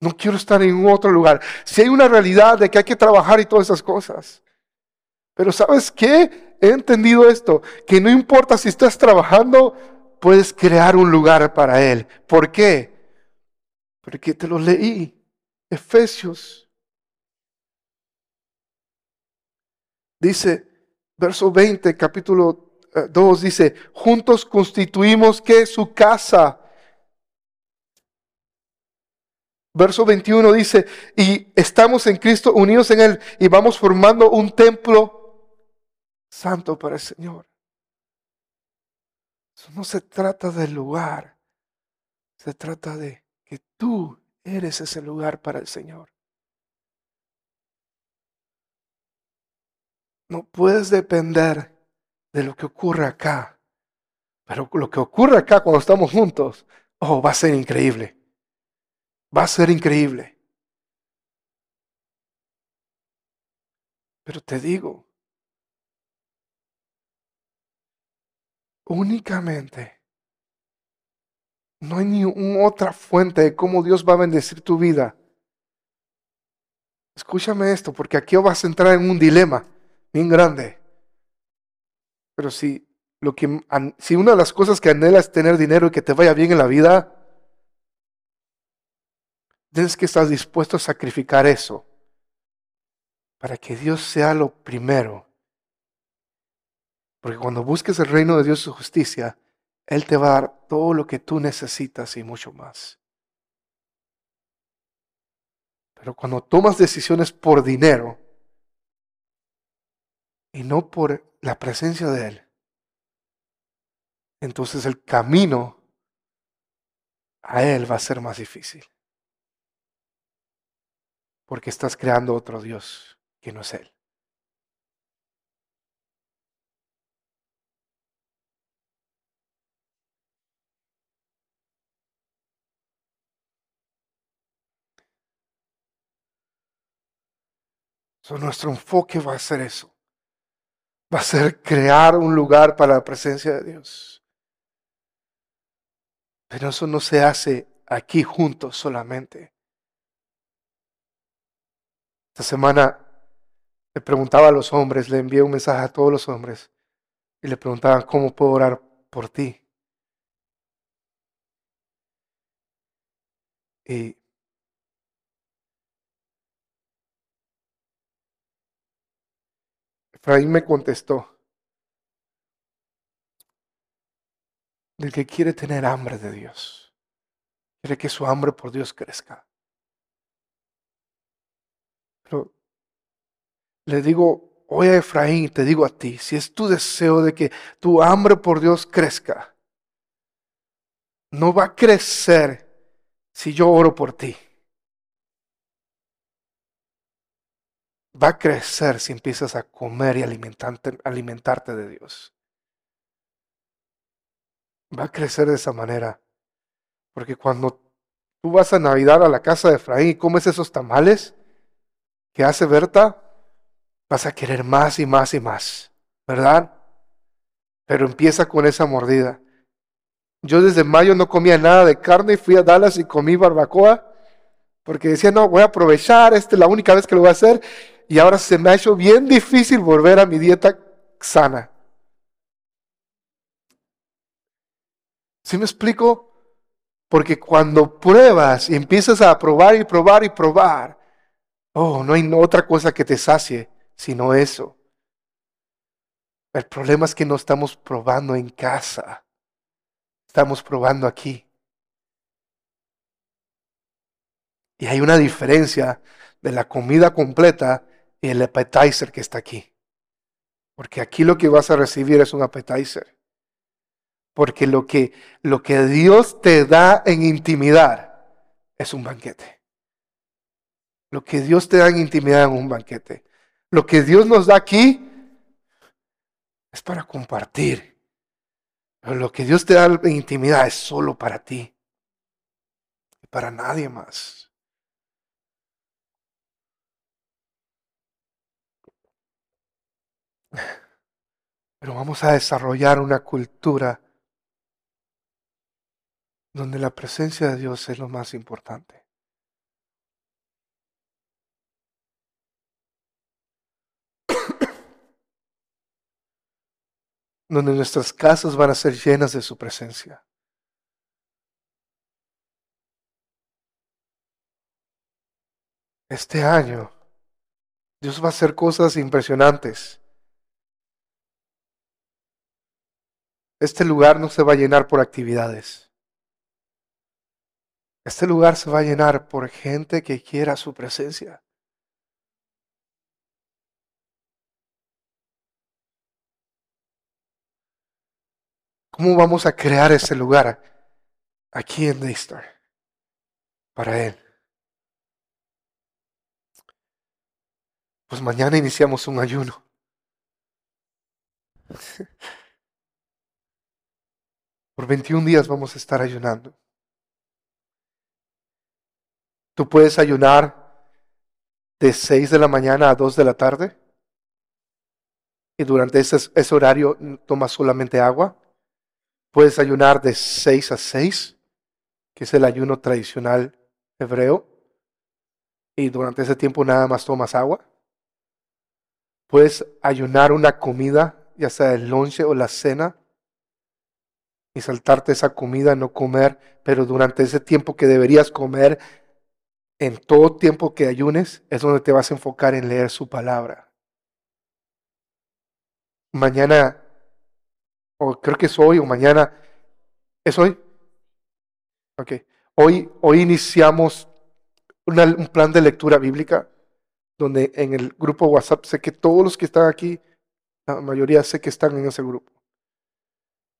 No quiero estar en otro lugar. Si hay una realidad de que hay que trabajar y todas esas cosas, Pero ¿sabes qué? He entendido esto, que no importa si estás trabajando, puedes crear un lugar para Él. ¿Por qué? Porque te lo leí. Efesios. Dice, verso 20, capítulo 2, eh, dice, juntos constituimos que su casa. Verso 21 dice, y estamos en Cristo unidos en Él y vamos formando un templo santo para el Señor. Eso no se trata del lugar, se trata de que tú eres ese lugar para el Señor. No puedes depender de lo que ocurre acá, pero lo que ocurre acá cuando estamos juntos, oh, va a ser increíble. Va a ser increíble. Pero te digo, únicamente no hay ni otra fuente de cómo Dios va a bendecir tu vida. Escúchame esto, porque aquí vas a entrar en un dilema bien grande. Pero si, lo que, si una de las cosas que anhelas es tener dinero y que te vaya bien en la vida, tienes que estar dispuesto a sacrificar eso para que Dios sea lo primero. Porque cuando busques el reino de Dios y su justicia, Él te va a dar todo lo que tú necesitas y mucho más. Pero cuando tomas decisiones por dinero y no por la presencia de Él, entonces el camino a Él va a ser más difícil porque estás creando otro Dios que no es Él. Nuestro enfoque va a ser eso. Va a ser crear un lugar para la presencia de Dios. Pero eso no se hace aquí juntos solamente. Esta semana le preguntaba a los hombres, le envié un mensaje a todos los hombres y le preguntaban cómo puedo orar por ti. Y Efraín me contestó, del que quiere tener hambre de Dios, quiere que su hambre por Dios crezca. le digo, oye Efraín, te digo a ti, si es tu deseo de que tu hambre por Dios crezca, no va a crecer si yo oro por ti. Va a crecer si empiezas a comer y alimentarte, de Dios. Va a crecer de esa manera. Porque cuando tú vas a Navidad a la casa de Efraín y comes esos tamales que hace Berta, vas a querer más y más y más, ¿verdad? Pero empieza con esa mordida. Yo desde mayo no comía nada de carne, fui a Dallas y comí barbacoa, porque decía, no, voy a aprovechar, esta es la única vez que lo voy a hacer, y ahora se me ha hecho bien difícil volver a mi dieta sana. ¿Sí me explico? Porque cuando pruebas y empiezas a probar y probar y probar, oh, no hay otra cosa que te sacie sino eso. El problema es que no estamos probando en casa, estamos probando aquí. Y hay una diferencia de la comida completa y el appetizer que está aquí. Porque aquí lo que vas a recibir es un appetizer. Porque lo que, lo que Dios te da en intimidad es un banquete. Lo que Dios te da en intimidad es un banquete. Lo que Dios nos da aquí es para compartir. Pero lo que Dios te da en intimidad es solo para ti y para nadie más. Pero vamos a desarrollar una cultura donde la presencia de Dios es lo más importante. (coughs) donde nuestras casas van a ser llenas de su presencia. Este año, Dios va a hacer cosas impresionantes. Este lugar no se va a llenar por actividades. Este lugar se va a llenar por gente que quiera su presencia. ¿Cómo vamos a crear ese lugar aquí en Daystar para Él? Pues mañana iniciamos un ayuno. (laughs) Por 21 días vamos a estar ayunando. Tú puedes ayunar de 6 de la mañana a 2 de la tarde y durante ese, ese horario tomas solamente agua. Puedes ayunar de 6 a 6, que es el ayuno tradicional hebreo, y durante ese tiempo nada más tomas agua. Puedes ayunar una comida, ya sea el lonche o la cena, y saltarte esa comida, no comer, pero durante ese tiempo que deberías comer, en todo tiempo que ayunes, es donde te vas a enfocar en leer su palabra. Mañana o creo que es hoy o mañana. ¿Es hoy? Ok. Hoy, hoy iniciamos un plan de lectura bíblica donde en el grupo WhatsApp sé que todos los que están aquí, la mayoría sé que están en ese grupo.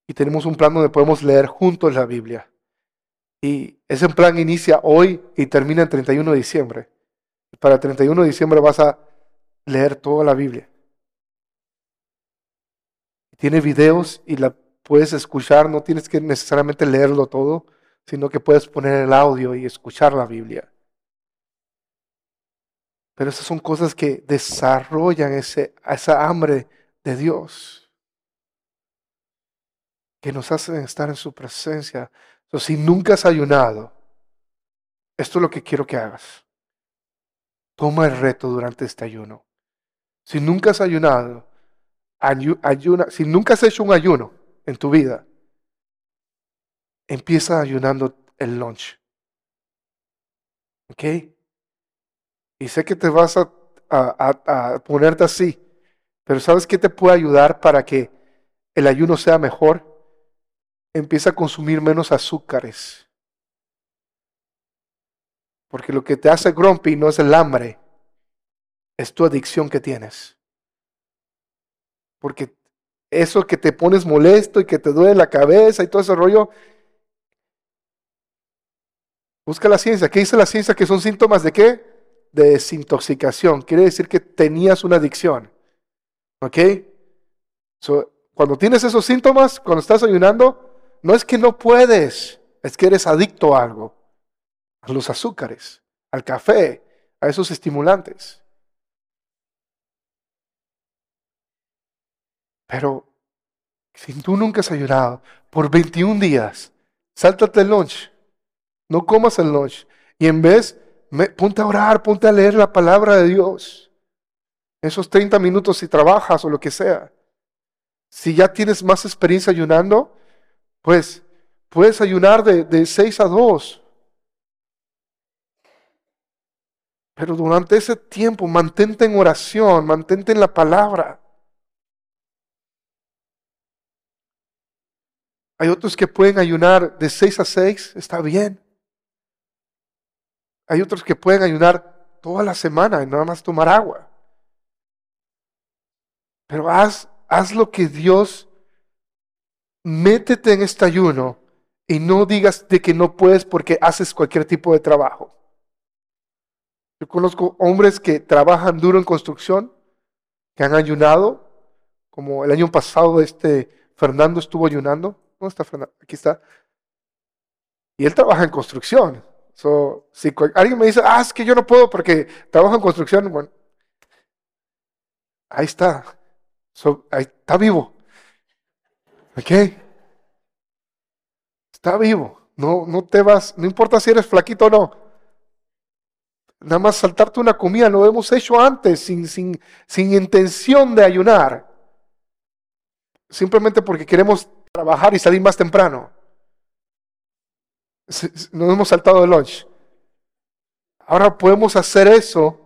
Y tenemos un plan donde podemos leer juntos la Biblia. Y ese plan inicia hoy y termina el 31 de diciembre. Para el 31 de diciembre vas a leer toda la Biblia. Tiene videos y la puedes escuchar, no tienes que necesariamente leerlo todo, sino que puedes poner el audio y escuchar la Biblia. Pero esas son cosas que desarrollan ese, esa hambre de Dios, que nos hacen estar en su presencia. Si nunca has ayunado, esto es lo que quiero que hagas. Toma el reto durante este ayuno. Si nunca has ayunado, ayuna, si nunca has hecho un ayuno en tu vida, empieza ayunando el lunch. ¿Ok? Y sé que te vas a, a, ponerte así, pero ¿sabes qué te puede ayudar para que el ayuno sea mejor? Empieza a consumir menos azúcares. Porque lo que te hace grumpy no es el hambre, es tu adicción que tienes. Porque eso que te pones molesto y que te duele la cabeza y todo ese rollo, busca la ciencia. ¿Qué dice la ciencia? Que son síntomas de qué? De desintoxicación. Quiere decir que tenías una adicción. ¿Ok? cuando tienes esos síntomas, cuando estás ayunando, no es que no puedes, es que eres adicto a algo. A los azúcares, al café, a esos estimulantes. Pero si tú nunca has ayunado por 21 días, sáltate el lunch. No comas el lunch. Y en vez, ponte a orar, ponte a leer la palabra de Dios. Esos 30 minutos si trabajas o lo que sea. Si ya tienes más experiencia ayunando, pues puedes ayunar de, de 6 a 2. Pero durante ese tiempo mantente en oración, mantente en la palabra. Hay otros que pueden ayunar de 6 a 6, está bien. Hay otros que pueden ayunar toda la semana y nada más tomar agua. Pero haz, haz lo que Dios, métete en este ayuno y no digas de que no puedes porque haces cualquier tipo de trabajo. Yo conozco hombres que trabajan duro en construcción, que han ayunado, como el año pasado este Fernando estuvo ayunando. ¿Dónde está Fernando? Aquí está. Y él trabaja en construcción. si alguien me dice, ah, es que yo no puedo porque trabajo en construcción, bueno, ahí está. ahí está vivo. ¿Ok? Está vivo. No, no te vas, no importa si eres flaquito o no. Nada más saltarte una comida, lo hemos hecho antes sin, sin, sin intención de ayunar. simplemente porque queremos trabajar y salir más temprano. Nos hemos saltado de lunch. Ahora podemos hacer eso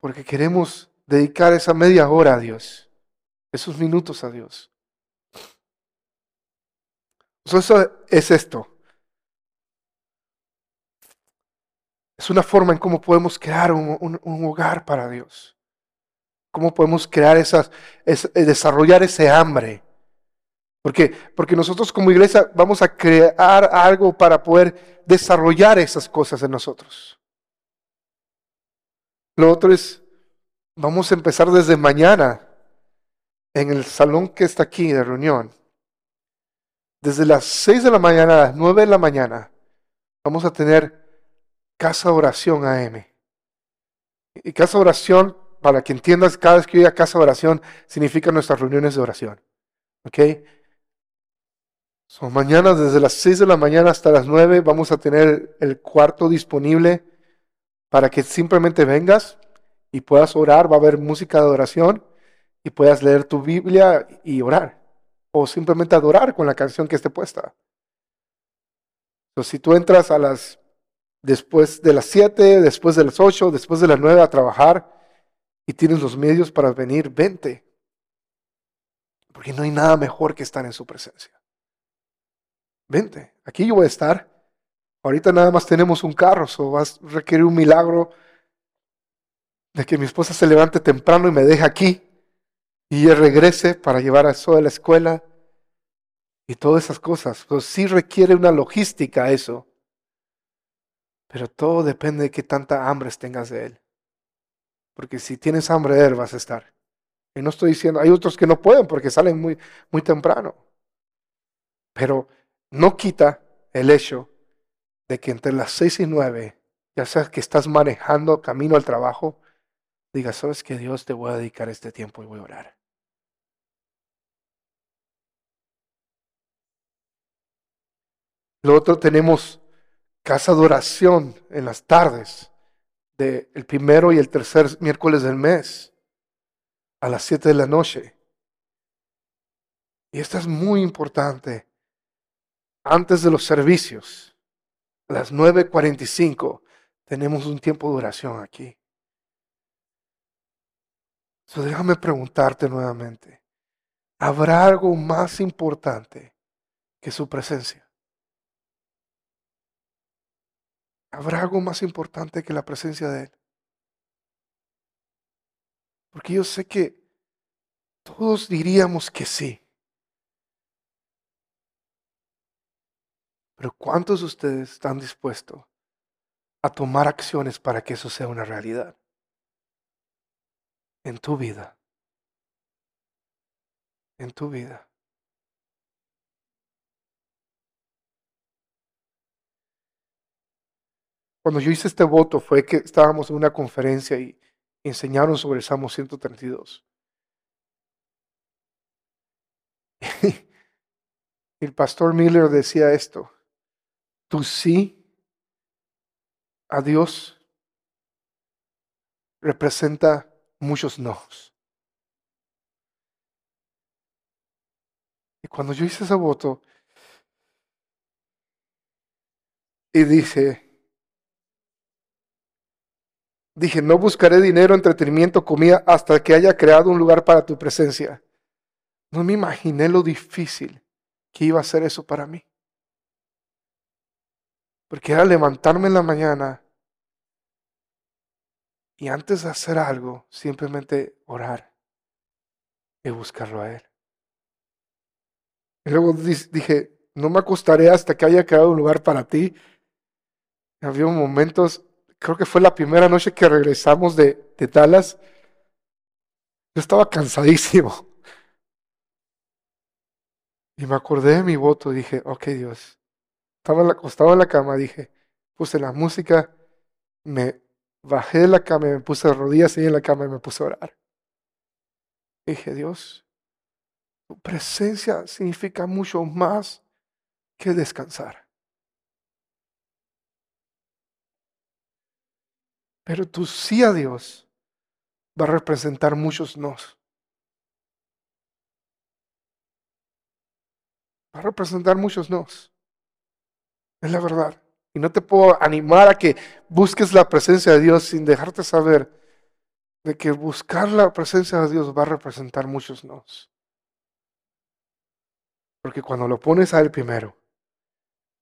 porque queremos dedicar esa media hora a Dios, esos minutos a Dios. Eso es esto. Es una forma en cómo podemos crear un, hogar para Dios. Cómo podemos crear esas, eh, desarrollar ese hambre. Porque, porque nosotros como iglesia vamos a crear algo para poder desarrollar esas cosas en nosotros. Lo otro es, vamos a empezar desde mañana en el salón que está aquí de reunión. Desde las 6 de la mañana a las 9 de la mañana vamos a tener casa oración AM. Y casa oración, para que entiendas, cada vez que yo diga casa oración, significa nuestras reuniones de oración. ¿Ok? Son mañana desde las 6 de la mañana hasta las 9 vamos a tener el cuarto disponible para que simplemente vengas y puedas orar. Va a haber música de oración y puedas leer tu Biblia y orar. O simplemente adorar con la canción que esté puesta. Entonces, si tú entras a las después de las 7, después de las 8, después de las 9 a trabajar y tienes los medios para venir, vente. Porque no hay nada mejor que estar en su presencia. Vente, aquí yo voy a estar. Ahorita nada más tenemos un carro, so vas a requerir un milagro de que mi esposa se levante temprano y me deje aquí y regrese para llevar a eso a la escuela y todas esas cosas. Pues sí requiere una logística eso. Pero todo depende de qué tanta hambre tengas de Él. Porque si tienes hambre de Él vas a estar. Y no estoy diciendo, hay otros que no pueden porque salen muy, muy temprano. Pero no quita el hecho de que entre las seis y nueve, ya sea que estás manejando camino al trabajo, digas, sabes que Dios te voy a dedicar este tiempo y voy a orar. Lo otro tenemos casa de oración en las tardes del primero y el tercer miércoles del mes a las 7 de la noche. Y esto es muy importante. Antes de los servicios, a las 9.45, tenemos un tiempo de oración aquí. So, déjame preguntarte nuevamente, ¿habrá algo más importante que su presencia? ¿Habrá algo más importante que la presencia de Él? Porque yo sé que todos diríamos que sí. Pero ¿cuántos de ustedes están dispuestos a tomar acciones para que eso sea una realidad en tu vida? En tu vida. Cuando yo hice este voto fue que estábamos en una conferencia y enseñaron sobre el Salmo 132. (laughs) el pastor Miller decía esto, tú sí a Dios representa muchos nos. Y cuando yo hice ese voto, y dice, Dije, no buscaré dinero, entretenimiento, comida, hasta que haya creado un lugar para tu presencia. No me imaginé lo difícil que iba a ser eso para mí. Porque era levantarme en la mañana y antes de hacer algo, simplemente orar y buscarlo a Él. Y luego dije, no me acostaré hasta que haya creado un lugar para ti. Había momentos creo que fue la primera noche que regresamos de, de Dallas. Yo estaba cansadísimo. Y me acordé de mi voto y dije, ok Dios. Estaba acostado en la cama, dije, puse la música, me bajé de la cama y me puse de rodillas ahí en la cama y me puse a orar. dije, Dios, tu presencia significa mucho más que descansar. Pero tu sí a Dios va a representar muchos nos. va a representar muchos nos. Es la verdad. Y no te puedo animar a que busques la presencia de Dios sin dejarte saber de que buscar la presencia de Dios va a representar muchos nos. Porque cuando lo pones a Él primero,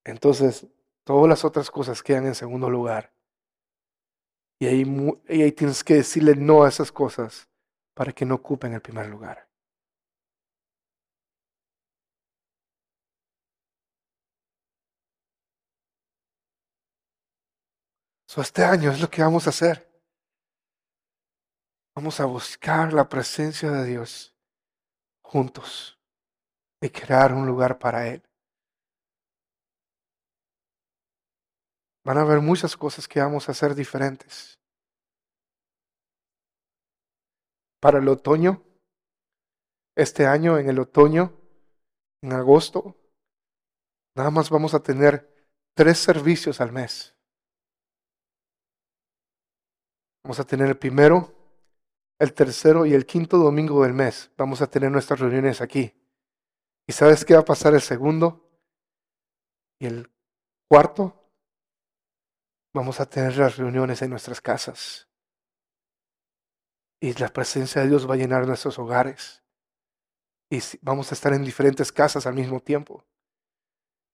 entonces todas las otras cosas quedan en segundo lugar. Y ahí, tienes que decirle no a esas cosas para que no ocupen el primer lugar. este año es lo que vamos a hacer. Vamos a buscar la presencia de Dios juntos y crear un lugar para Él. Van a haber muchas cosas que vamos a hacer diferentes. Para el otoño, este año, en el otoño, en agosto, nada más vamos a tener tres servicios al mes. Vamos a tener el primero, el tercero y el quinto domingo del mes. Vamos a tener nuestras reuniones aquí. ¿Y sabes qué va a pasar el segundo? Y el cuarto, vamos a tener las reuniones en nuestras casas. Y la presencia de Dios va a llenar nuestros hogares. Y vamos a estar en diferentes casas al mismo tiempo.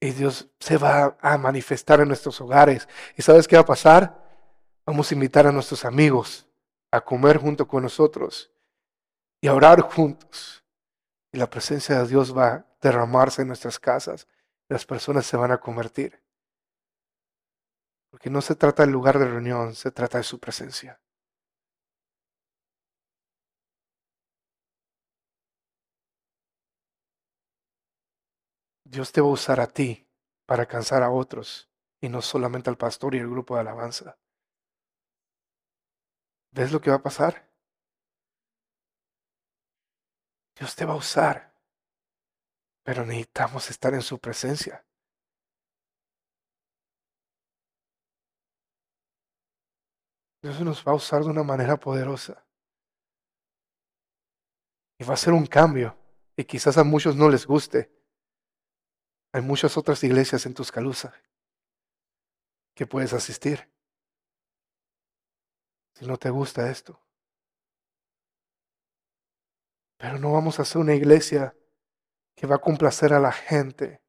Y Dios se va a manifestar en nuestros hogares. ¿Y sabes qué va a pasar? Vamos a invitar a nuestros amigos a comer junto con nosotros y a orar juntos. Y la presencia de Dios va a derramarse en nuestras casas. Las personas se van a convertir. Porque no se trata del lugar de reunión, se trata de su presencia. Dios te va a usar a ti para alcanzar a otros y no solamente al pastor y el grupo de alabanza. ¿Ves lo que va a pasar? Dios te va a usar, pero necesitamos estar en su presencia. Dios nos va a usar de una manera poderosa. Y va a ser un cambio. Y quizás a muchos no les guste. Hay muchas otras iglesias en Tuscaloosa que puedes asistir si no te gusta esto. Pero no vamos a hacer una iglesia que va a complacer a la gente.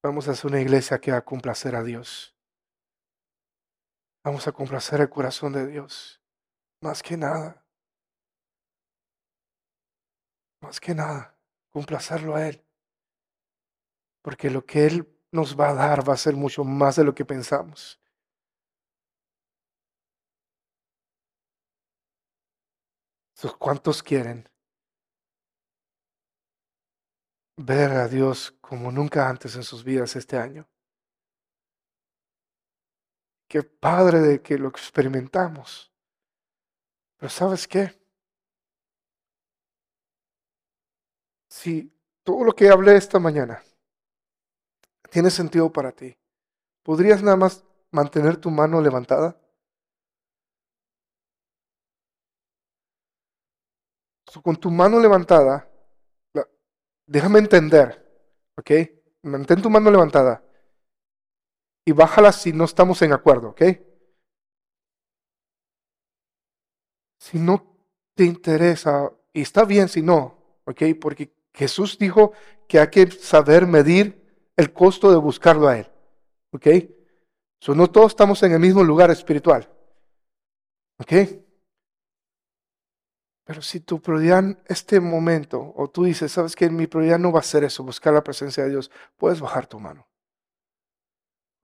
Vamos a hacer una iglesia que va a complacer a Dios. Vamos a complacer el corazón de Dios. Más que nada. Más que nada. Complacerlo a Él. Porque lo que Él nos va a dar va a ser mucho más de lo que pensamos. ¿Cuántos quieren ver a Dios como nunca antes en sus vidas este año? Qué padre de que lo experimentamos. Pero ¿sabes qué? Si todo lo que hablé esta mañana tiene sentido para ti, ¿podrías nada más mantener tu mano levantada? con tu mano levantada, déjame entender, ¿ok? Mantén tu mano levantada y bájala si no estamos en acuerdo, ¿ok? Si no te interesa, y está bien si no, ¿ok? Porque Jesús dijo que hay que saber medir el costo de buscarlo a Él, ¿ok? So, no todos estamos en el mismo lugar espiritual, ¿ok? Pero si tu prioridad en este momento, o tú dices, sabes que mi prioridad no va a ser eso, buscar la presencia de Dios, puedes bajar tu mano.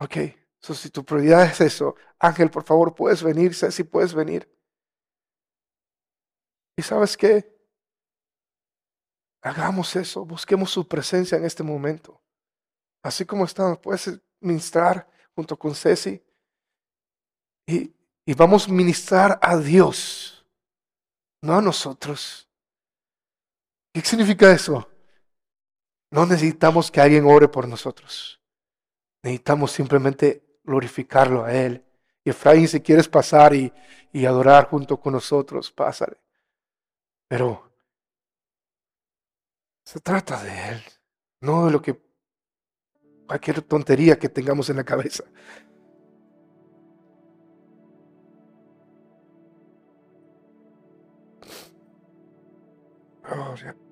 Ok, so, si tu prioridad es eso, Ángel, por favor, puedes venir, si puedes venir. ¿Y sabes qué? Hagamos eso, busquemos su presencia en este momento. Así como estamos, puedes ministrar junto con Ceci y, y vamos a ministrar a Dios no a nosotros. ¿Qué significa eso? No necesitamos que alguien ore por nosotros. Necesitamos simplemente glorificarlo a Él. Y Efraín, si quieres pasar y, y adorar junto con nosotros, pásale. Pero se trata de Él, no de lo que cualquier tontería que tengamos en la cabeza. Oh, yeah.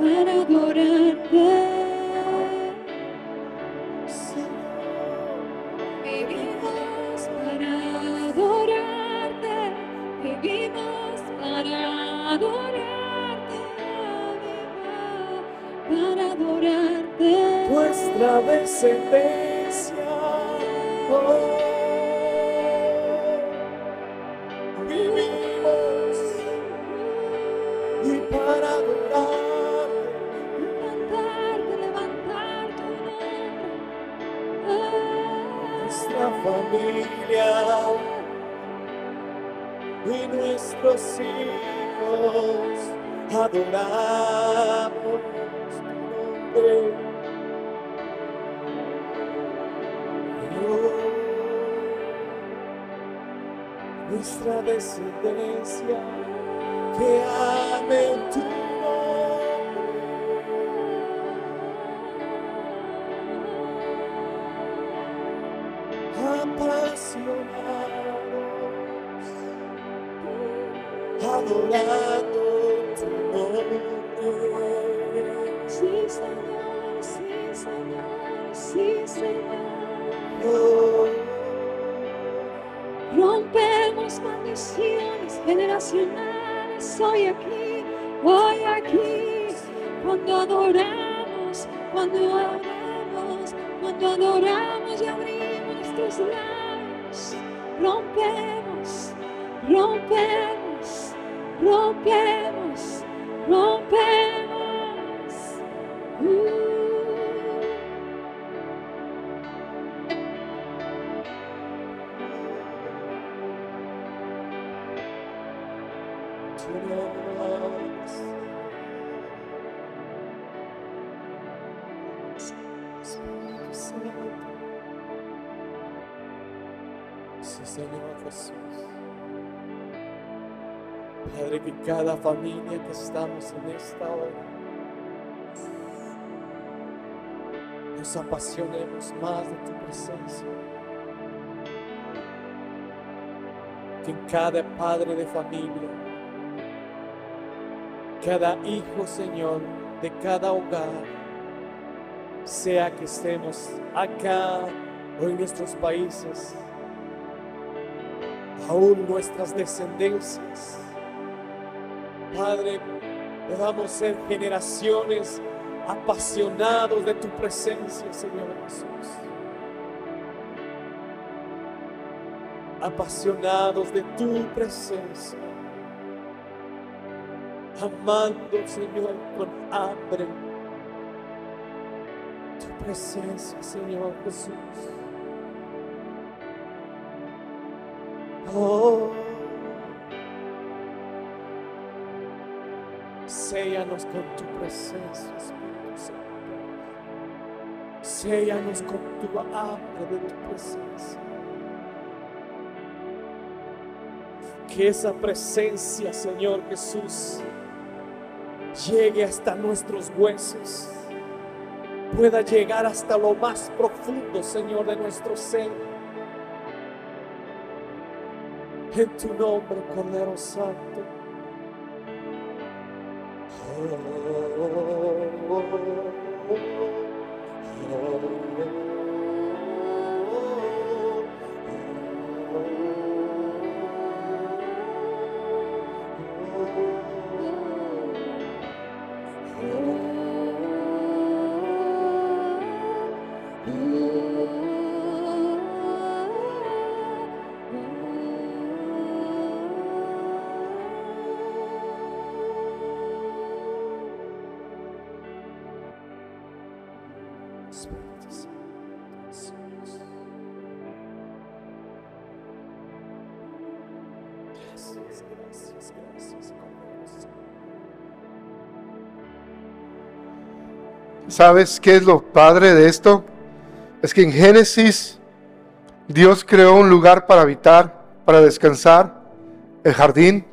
vivo para adorarte. Vivimos familia que estamos en esta hora nos apasionemos más de tu presencia. Que cada padre de familia, cada hijo, Señor, de cada hogar, sea que estemos acá o en nuestros países, aún nuestras descendencias. Padre, podamos ser generaciones apasionados de tu presencia, Señor Jesús. Apasionados de tu presencia. Amando, Señor, con hambre tu presencia, Señor Jesús. Oh, séllanos con tu presencia, Espíritu Santo. Séllanos con tu hambre de tu presencia. Que esa presencia, Señor Jesús, llegue hasta nuestros huesos, pueda llegar hasta lo más profundo, Señor, de nuestro ser. En tu nombre, Cordero Santo. room. ¿Sabes qué es lo padre de esto? Es que en Génesis Dios creó un lugar para habitar, para descansar, el jardín,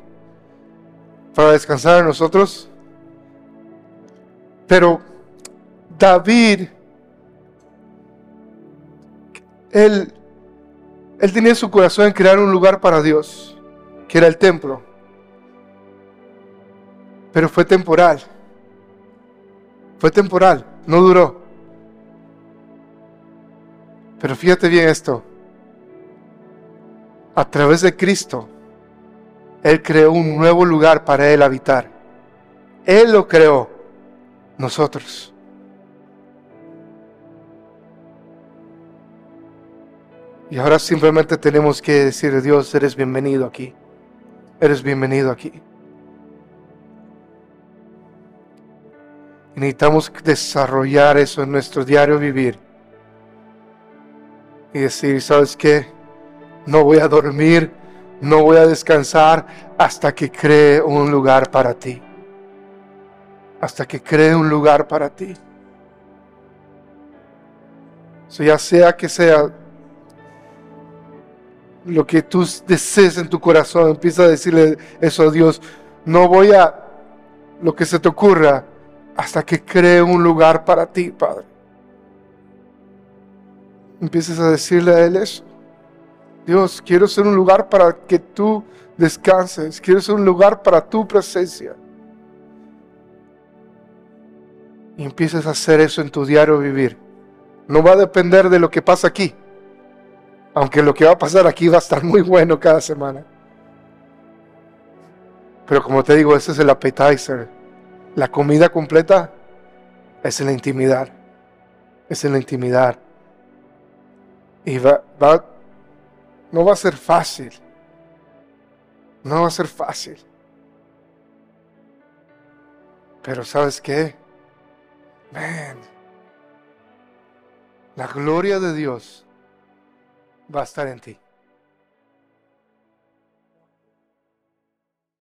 para descansar en nosotros. Pero David, él, él tenía en su corazón en crear un lugar para Dios, que era el templo. Pero fue temporal. Fue temporal, no duró. Pero fíjate bien esto. A través de Cristo, Él creó un nuevo lugar para Él habitar. Él lo creó, nosotros. Y ahora simplemente tenemos que decir, Dios, eres bienvenido aquí. Eres bienvenido aquí. Necesitamos desarrollar eso en nuestro diario vivir. Y decir, ¿sabes qué? No voy a dormir, no voy a descansar hasta que cree un lugar para ti. Hasta que cree un lugar para ti. Ya sea que sea lo que tú desees en tu corazón, empieza a decirle eso a Dios. No voy a lo que se te ocurra hasta que cree un lugar para ti, Padre. Empieces a decirle a Él eso. Dios, quiero ser un lugar para que tú descanses. Quiero ser un lugar para tu presencia. Y empieces a hacer eso en tu diario vivir. No va a depender de lo que pasa aquí. Aunque lo que va a pasar aquí va a estar muy bueno cada semana. Pero como te digo, ese es el appetizer. La comida completa es en la intimidad. Es en la intimidad. Y va, va, no va a ser fácil. No va a ser fácil. Pero ¿sabes qué? Man, la gloria de Dios va a estar en ti.